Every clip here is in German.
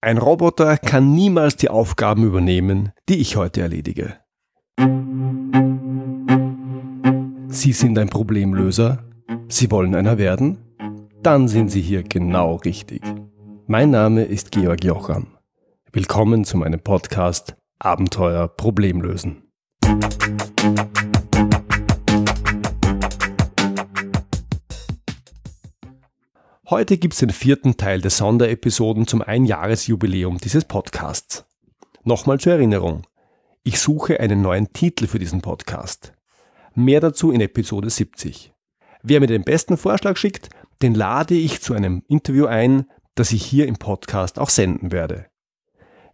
Ein Roboter kann niemals die Aufgaben übernehmen, die ich heute erledige. Sie sind ein Problemlöser? Sie wollen einer werden? Dann sind Sie hier genau richtig. Mein Name ist Georg Jocham. Willkommen zu meinem Podcast Abenteuer Problemlösen. Heute gibt es den vierten Teil der Sonderepisoden zum Einjahresjubiläum dieses Podcasts. Nochmal zur Erinnerung. Ich suche einen neuen Titel für diesen Podcast. Mehr dazu in Episode 70. Wer mir den besten Vorschlag schickt, den lade ich zu einem Interview ein, das ich hier im Podcast auch senden werde.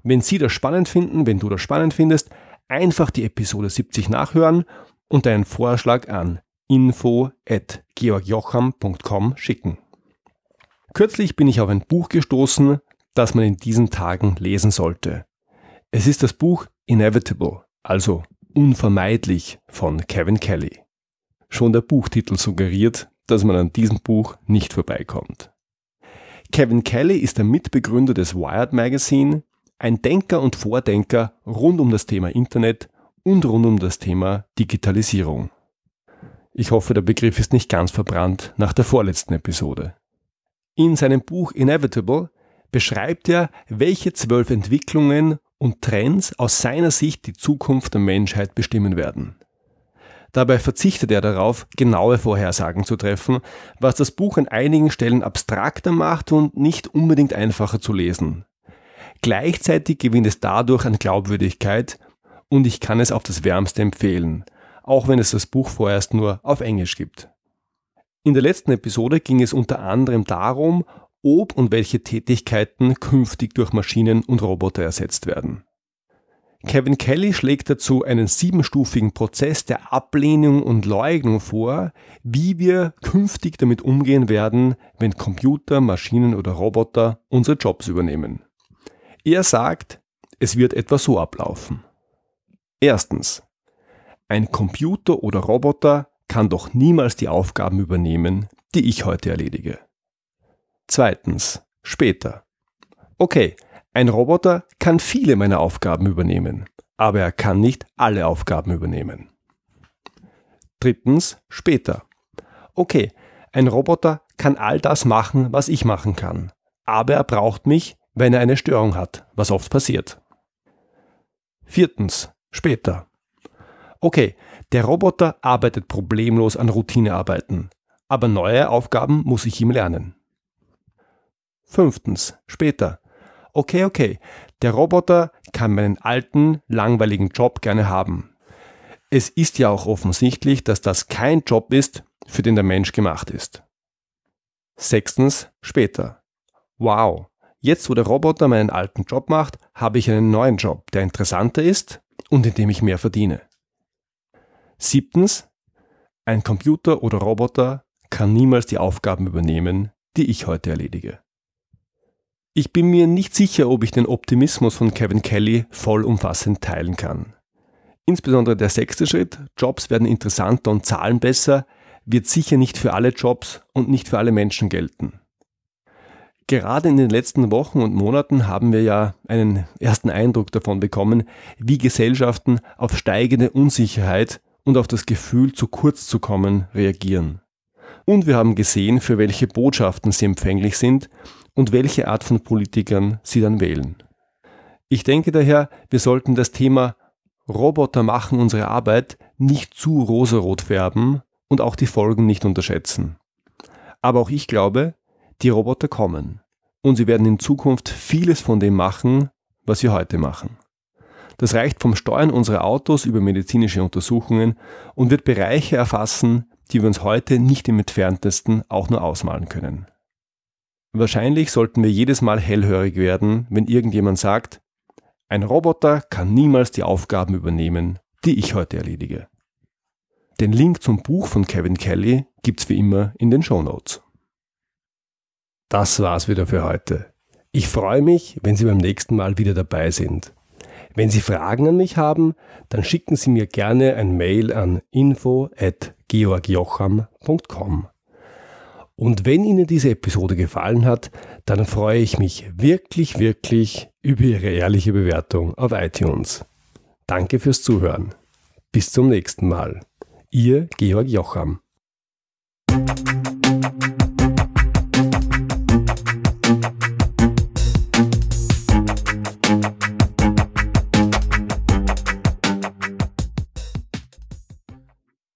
Wenn Sie das spannend finden, wenn du das spannend findest, einfach die Episode 70 nachhören und einen Vorschlag an info@georgjocham.com schicken. Kürzlich bin ich auf ein Buch gestoßen, das man in diesen Tagen lesen sollte. Es ist das Buch Inevitable, also unvermeidlich von Kevin Kelly. Schon der Buchtitel suggeriert, dass man an diesem Buch nicht vorbeikommt. Kevin Kelly ist der Mitbegründer des Wired Magazine, ein Denker und Vordenker rund um das Thema Internet und rund um das Thema Digitalisierung. Ich hoffe, der Begriff ist nicht ganz verbrannt nach der vorletzten Episode. In seinem Buch Inevitable beschreibt er, welche zwölf Entwicklungen und Trends aus seiner Sicht die Zukunft der Menschheit bestimmen werden. Dabei verzichtet er darauf, genaue Vorhersagen zu treffen, was das Buch an einigen Stellen abstrakter macht und nicht unbedingt einfacher zu lesen. Gleichzeitig gewinnt es dadurch an Glaubwürdigkeit und ich kann es auf das Wärmste empfehlen, auch wenn es das Buch vorerst nur auf Englisch gibt. In der letzten Episode ging es unter anderem darum, ob und welche Tätigkeiten künftig durch Maschinen und Roboter ersetzt werden. Kevin Kelly schlägt dazu einen siebenstufigen Prozess der Ablehnung und Leugnung vor, wie wir künftig damit umgehen werden, wenn Computer, Maschinen oder Roboter unsere Jobs übernehmen. Er sagt, es wird etwa so ablaufen. Erstens. Ein Computer oder Roboter kann doch niemals die Aufgaben übernehmen, die ich heute erledige. Zweitens, später. Okay, ein Roboter kann viele meiner Aufgaben übernehmen, aber er kann nicht alle Aufgaben übernehmen. Drittens, später. Okay, ein Roboter kann all das machen, was ich machen kann, aber er braucht mich, wenn er eine Störung hat, was oft passiert. Viertens, später. Okay, der Roboter arbeitet problemlos an Routinearbeiten, aber neue Aufgaben muss ich ihm lernen. Fünftens, später. Okay, okay, der Roboter kann meinen alten, langweiligen Job gerne haben. Es ist ja auch offensichtlich, dass das kein Job ist, für den der Mensch gemacht ist. Sechstens, später. Wow, jetzt wo der Roboter meinen alten Job macht, habe ich einen neuen Job, der interessanter ist und in dem ich mehr verdiene. Siebtens, ein Computer oder Roboter kann niemals die Aufgaben übernehmen, die ich heute erledige. Ich bin mir nicht sicher, ob ich den Optimismus von Kevin Kelly vollumfassend teilen kann. Insbesondere der sechste Schritt, Jobs werden interessanter und zahlen besser, wird sicher nicht für alle Jobs und nicht für alle Menschen gelten. Gerade in den letzten Wochen und Monaten haben wir ja einen ersten Eindruck davon bekommen, wie Gesellschaften auf steigende Unsicherheit und auf das Gefühl, zu kurz zu kommen, reagieren. Und wir haben gesehen, für welche Botschaften sie empfänglich sind und welche Art von Politikern sie dann wählen. Ich denke daher, wir sollten das Thema Roboter machen unsere Arbeit nicht zu rosarot färben und auch die Folgen nicht unterschätzen. Aber auch ich glaube, die Roboter kommen und sie werden in Zukunft vieles von dem machen, was wir heute machen. Das reicht vom Steuern unserer Autos über medizinische Untersuchungen und wird Bereiche erfassen, die wir uns heute nicht im entferntesten auch nur ausmalen können. Wahrscheinlich sollten wir jedes Mal hellhörig werden, wenn irgendjemand sagt, ein Roboter kann niemals die Aufgaben übernehmen, die ich heute erledige. Den Link zum Buch von Kevin Kelly gibt's wie immer in den Show Notes. Das war's wieder für heute. Ich freue mich, wenn Sie beim nächsten Mal wieder dabei sind. Wenn Sie Fragen an mich haben, dann schicken Sie mir gerne ein Mail an info@georgjocham.com. Und wenn Ihnen diese Episode gefallen hat, dann freue ich mich wirklich, wirklich über Ihre ehrliche Bewertung auf iTunes. Danke fürs Zuhören. Bis zum nächsten Mal. Ihr Georg Jocham.